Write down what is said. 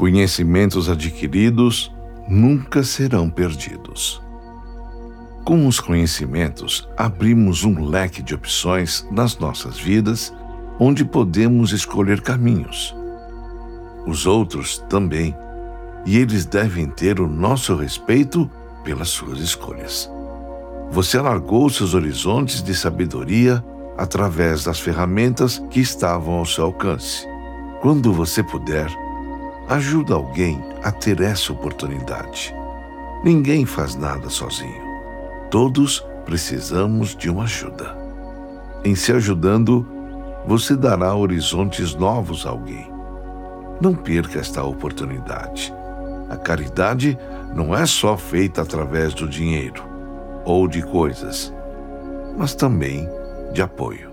Conhecimentos adquiridos nunca serão perdidos. Com os conhecimentos, abrimos um leque de opções nas nossas vidas onde podemos escolher caminhos. Os outros também, e eles devem ter o nosso respeito pelas suas escolhas. Você alargou seus horizontes de sabedoria através das ferramentas que estavam ao seu alcance. Quando você puder, ajuda alguém a ter essa oportunidade. Ninguém faz nada sozinho. Todos precisamos de uma ajuda. Em se ajudando, você dará horizontes novos a alguém. Não perca esta oportunidade. A caridade não é só feita através do dinheiro ou de coisas, mas também de apoio.